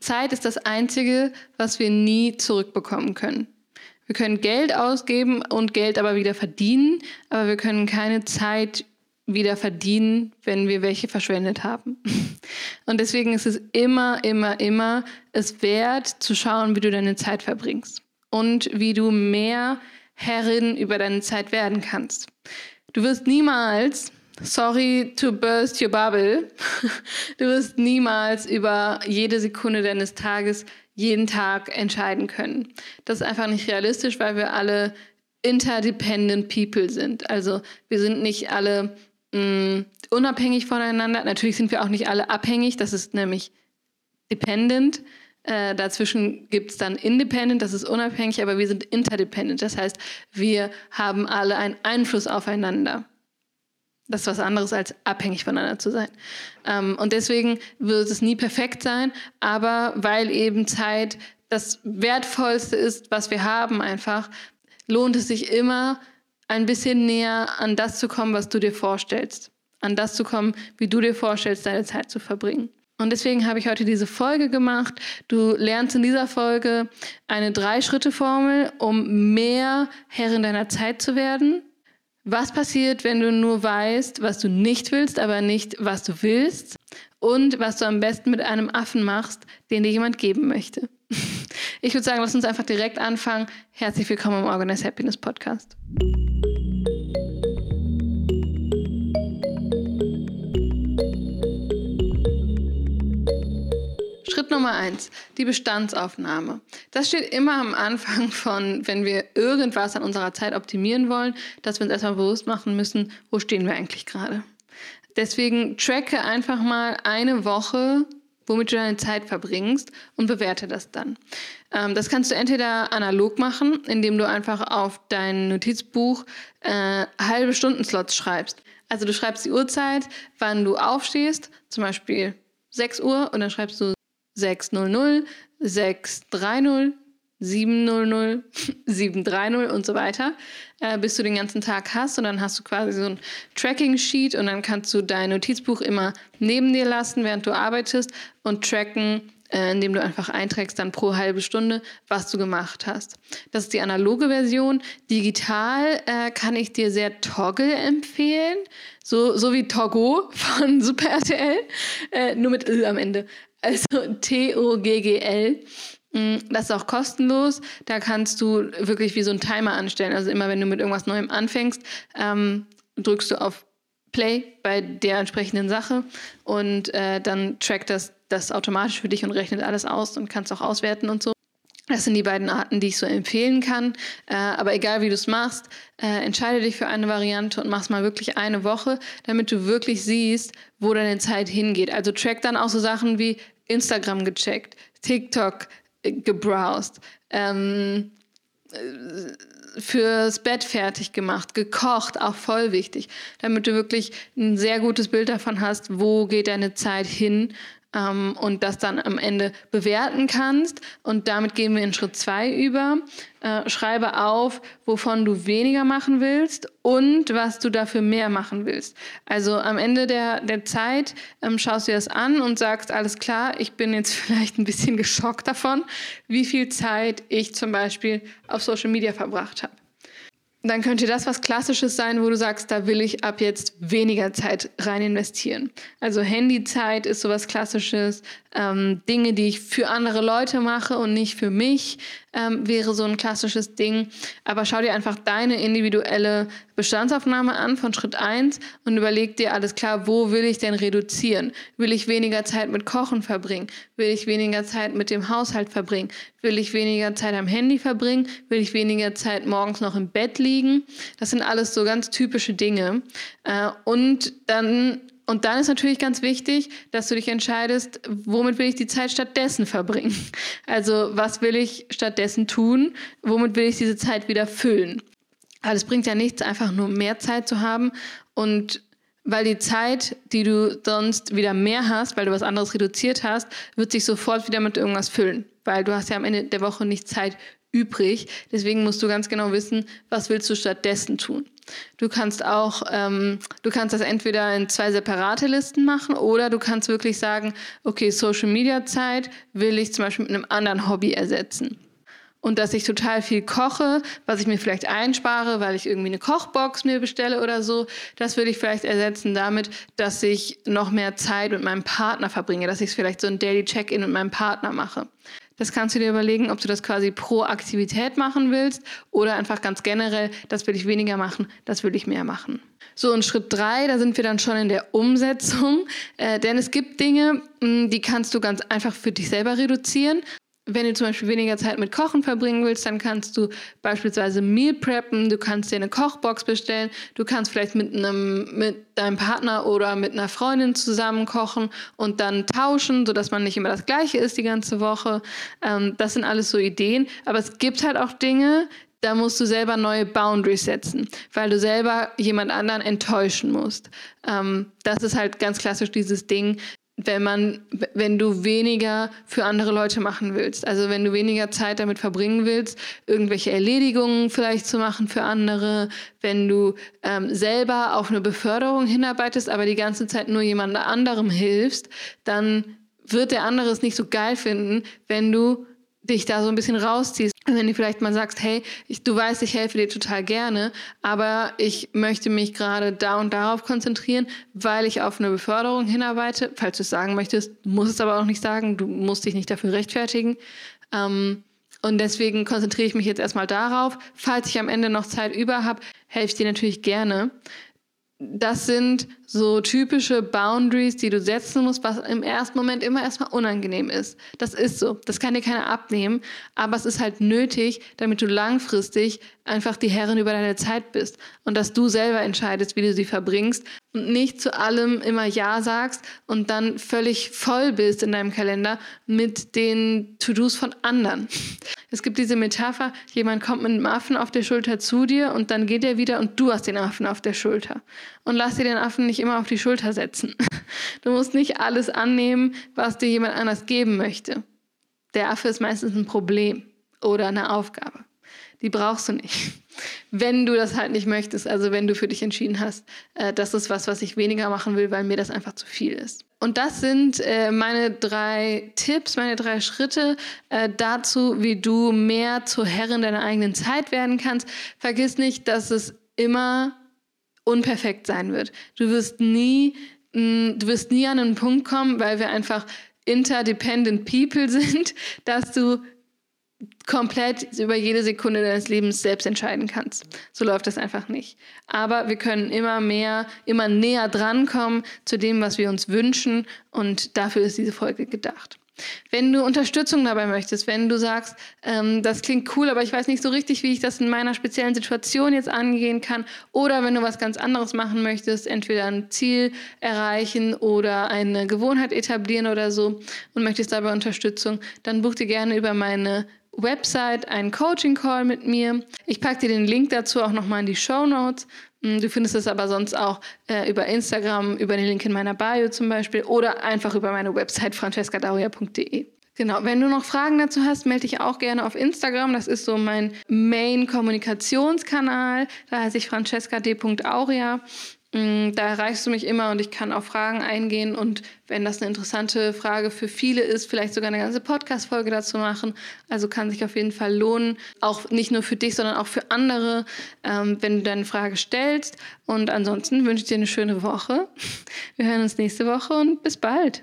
Zeit ist das Einzige, was wir nie zurückbekommen können. Wir können Geld ausgeben und Geld aber wieder verdienen, aber wir können keine Zeit wieder verdienen, wenn wir welche verschwendet haben. Und deswegen ist es immer, immer, immer es wert zu schauen, wie du deine Zeit verbringst und wie du mehr Herrin über deine Zeit werden kannst. Du wirst niemals, sorry to burst your bubble, du wirst niemals über jede Sekunde deines Tages jeden Tag entscheiden können. Das ist einfach nicht realistisch, weil wir alle interdependent people sind. Also wir sind nicht alle mh, mm, unabhängig voneinander. Natürlich sind wir auch nicht alle abhängig, das ist nämlich dependent. Äh, dazwischen gibt es dann independent, das ist unabhängig, aber wir sind interdependent. Das heißt, wir haben alle einen Einfluss aufeinander. Das ist was anderes als abhängig voneinander zu sein. Ähm, und deswegen wird es nie perfekt sein, aber weil eben Zeit das Wertvollste ist, was wir haben, einfach, lohnt es sich immer, ein bisschen näher an das zu kommen, was du dir vorstellst. An das zu kommen, wie du dir vorstellst, deine Zeit zu verbringen. Und deswegen habe ich heute diese Folge gemacht. Du lernst in dieser Folge eine Drei-Schritte-Formel, um mehr Herrin deiner Zeit zu werden. Was passiert, wenn du nur weißt, was du nicht willst, aber nicht, was du willst? Und was du am besten mit einem Affen machst, den dir jemand geben möchte. Ich würde sagen, lass uns einfach direkt anfangen. Herzlich willkommen im Organize Happiness Podcast. Schritt Nummer eins, die Bestandsaufnahme. Das steht immer am Anfang von, wenn wir irgendwas an unserer Zeit optimieren wollen, dass wir uns erstmal bewusst machen müssen, wo stehen wir eigentlich gerade. Deswegen tracke einfach mal eine Woche womit du deine Zeit verbringst und bewerte das dann. Ähm, das kannst du entweder analog machen, indem du einfach auf dein Notizbuch äh, halbe Stundenslots schreibst. Also du schreibst die Uhrzeit, wann du aufstehst, zum Beispiel 6 Uhr und dann schreibst du 600, 630, 700, 730 und so weiter, äh, bis du den ganzen Tag hast. Und dann hast du quasi so ein Tracking-Sheet und dann kannst du dein Notizbuch immer neben dir lassen, während du arbeitest und tracken, äh, indem du einfach einträgst dann pro halbe Stunde, was du gemacht hast. Das ist die analoge Version. Digital äh, kann ich dir sehr Toggle empfehlen, so, so wie Togo von Super RTL, äh, nur mit L am Ende. Also T-O-G-G-L. Mm, das ist auch kostenlos. Da kannst du wirklich wie so einen Timer anstellen. Also immer wenn du mit irgendwas Neuem anfängst, ähm, drückst du auf Play bei der entsprechenden Sache und äh, dann trackt das das automatisch für dich und rechnet alles aus und kannst auch auswerten und so. Das sind die beiden Arten, die ich so empfehlen kann. Äh, aber egal wie du es machst, äh, entscheide dich für eine Variante und mach es mal wirklich eine Woche, damit du wirklich siehst, wo deine Zeit hingeht. Also track dann auch so Sachen wie Instagram gecheckt, TikTok gebrowst, ähm, fürs Bett fertig gemacht, gekocht, auch voll wichtig, damit du wirklich ein sehr gutes Bild davon hast, wo geht deine Zeit hin ähm, und das dann am Ende bewerten kannst. Und damit gehen wir in Schritt zwei über. Äh, schreibe auf, wovon du weniger machen willst und was du dafür mehr machen willst. Also am Ende der, der Zeit ähm, schaust du dir das an und sagst, alles klar, ich bin jetzt vielleicht ein bisschen geschockt davon, wie viel Zeit ich zum Beispiel auf Social Media verbracht habe dann könnte das was Klassisches sein, wo du sagst, da will ich ab jetzt weniger Zeit rein investieren. Also Handyzeit ist sowas Klassisches. Ähm, Dinge, die ich für andere Leute mache und nicht für mich, ähm, wäre so ein klassisches Ding. Aber schau dir einfach deine individuelle Bestandsaufnahme an von Schritt 1 und überleg dir alles klar, wo will ich denn reduzieren? Will ich weniger Zeit mit Kochen verbringen? Will ich weniger Zeit mit dem Haushalt verbringen? Will ich weniger Zeit am Handy verbringen? Will ich weniger Zeit morgens noch im Bett liegen? Das sind alles so ganz typische Dinge. Äh, und dann und dann ist natürlich ganz wichtig, dass du dich entscheidest, womit will ich die Zeit stattdessen verbringen. Also was will ich stattdessen tun? Womit will ich diese Zeit wieder füllen? Aber es bringt ja nichts, einfach nur mehr Zeit zu haben und weil die Zeit, die du sonst wieder mehr hast, weil du was anderes reduziert hast, wird sich sofort wieder mit irgendwas füllen. Weil du hast ja am Ende der Woche nicht Zeit übrig. Deswegen musst du ganz genau wissen, was willst du stattdessen tun. Du kannst auch, ähm, du kannst das entweder in zwei separate Listen machen oder du kannst wirklich sagen, okay, Social Media Zeit will ich zum Beispiel mit einem anderen Hobby ersetzen und dass ich total viel koche, was ich mir vielleicht einspare, weil ich irgendwie eine Kochbox mir bestelle oder so, das würde ich vielleicht ersetzen damit, dass ich noch mehr Zeit mit meinem Partner verbringe, dass ich vielleicht so ein Daily Check-in mit meinem Partner mache. Das kannst du dir überlegen, ob du das quasi pro Aktivität machen willst oder einfach ganz generell, das will ich weniger machen, das will ich mehr machen. So, und Schritt drei, da sind wir dann schon in der Umsetzung, äh, denn es gibt Dinge, die kannst du ganz einfach für dich selber reduzieren wenn du zum Beispiel weniger Zeit mit Kochen verbringen willst, dann kannst du beispielsweise Meal preppen, du kannst dir eine Kochbox bestellen, du kannst vielleicht mit einem mit deinem Partner oder mit einer Freundin zusammen kochen und dann tauschen, sodass man nicht immer das Gleiche ist die ganze Woche. Ähm, das sind alles so Ideen, aber es gibt halt auch Dinge, da musst du selber neue Boundaries setzen, weil du selber jemand anderen enttäuschen musst. Ähm, das ist halt ganz klassisch dieses Ding, wenn man, wenn du weniger für andere Leute machen willst. Also wenn du weniger Zeit damit verbringen willst, irgendwelche Erledigungen vielleicht zu machen für andere, wenn du ähm, selber auf eine Beförderung hinarbeitest, aber die ganze Zeit nur jemand anderem hilfst, dann wird der andere es nicht so geil finden, wenn du dich da so ein bisschen rausziehst. Wenn du vielleicht mal sagst, hey, ich, du weißt, ich helfe dir total gerne, aber ich möchte mich gerade da und darauf konzentrieren, weil ich auf eine Beförderung hinarbeite. Falls du es sagen möchtest, musst es aber auch nicht sagen, du musst dich nicht dafür rechtfertigen. Ähm, und deswegen konzentriere ich mich jetzt erstmal darauf. Falls ich am Ende noch Zeit über habe, helfe ich dir natürlich gerne das sind so typische Boundaries, die du setzen musst, was im ersten Moment immer erstmal unangenehm ist. Das ist so. Das kann dir keiner abnehmen. Aber es ist halt nötig, damit du langfristig einfach die Herrin über deine Zeit bist und dass du selber entscheidest, wie du sie verbringst und nicht zu allem immer Ja sagst und dann völlig voll bist in deinem Kalender mit den To-Dos von anderen. Es gibt diese Metapher, jemand kommt mit einem Affen auf der Schulter zu dir und dann geht er wieder und du hast den Affen auf der Schulter. Und lass dir den Affen nicht immer auf die Schulter setzen. Du musst nicht alles annehmen, was dir jemand anders geben möchte. Der Affe ist meistens ein Problem oder eine Aufgabe. Die brauchst du nicht wenn du das halt nicht möchtest, also wenn du für dich entschieden hast, äh, das ist was, was ich weniger machen will, weil mir das einfach zu viel ist. Und das sind äh, meine drei Tipps, meine drei Schritte äh, dazu, wie du mehr zur Herrin deiner eigenen Zeit werden kannst. Vergiss nicht, dass es immer unperfekt sein wird. Du wirst nie, mh, du wirst nie an einen Punkt kommen, weil wir einfach interdependent people sind, dass du komplett über jede Sekunde deines Lebens selbst entscheiden kannst. So läuft das einfach nicht. Aber wir können immer mehr, immer näher drankommen zu dem, was wir uns wünschen und dafür ist diese Folge gedacht. Wenn du Unterstützung dabei möchtest, wenn du sagst, ähm, das klingt cool, aber ich weiß nicht so richtig, wie ich das in meiner speziellen Situation jetzt angehen kann, oder wenn du was ganz anderes machen möchtest, entweder ein Ziel erreichen oder eine Gewohnheit etablieren oder so und möchtest dabei Unterstützung, dann buch dir gerne über meine Website einen Coaching-Call mit mir. Ich packe dir den Link dazu auch nochmal in die Show Notes. Mm, du findest es aber sonst auch äh, über Instagram, über den Link in meiner Bio zum Beispiel oder einfach über meine Website francescadauria.de. Genau, wenn du noch Fragen dazu hast, melde dich auch gerne auf Instagram. Das ist so mein Main-Kommunikationskanal. Da heiße ich francesca.d.auria. Mm, da erreichst du mich immer und ich kann auf Fragen eingehen und wenn das eine interessante Frage für viele ist, vielleicht sogar eine ganze Podcast-Folge dazu machen. Also kann sich auf jeden Fall lohnen, auch nicht nur für dich, sondern auch für andere, ähm, wenn du deine Frage stellst. Und ansonsten wünsche ich dir eine schöne Woche. Wir hören uns nächste Woche und bis bald.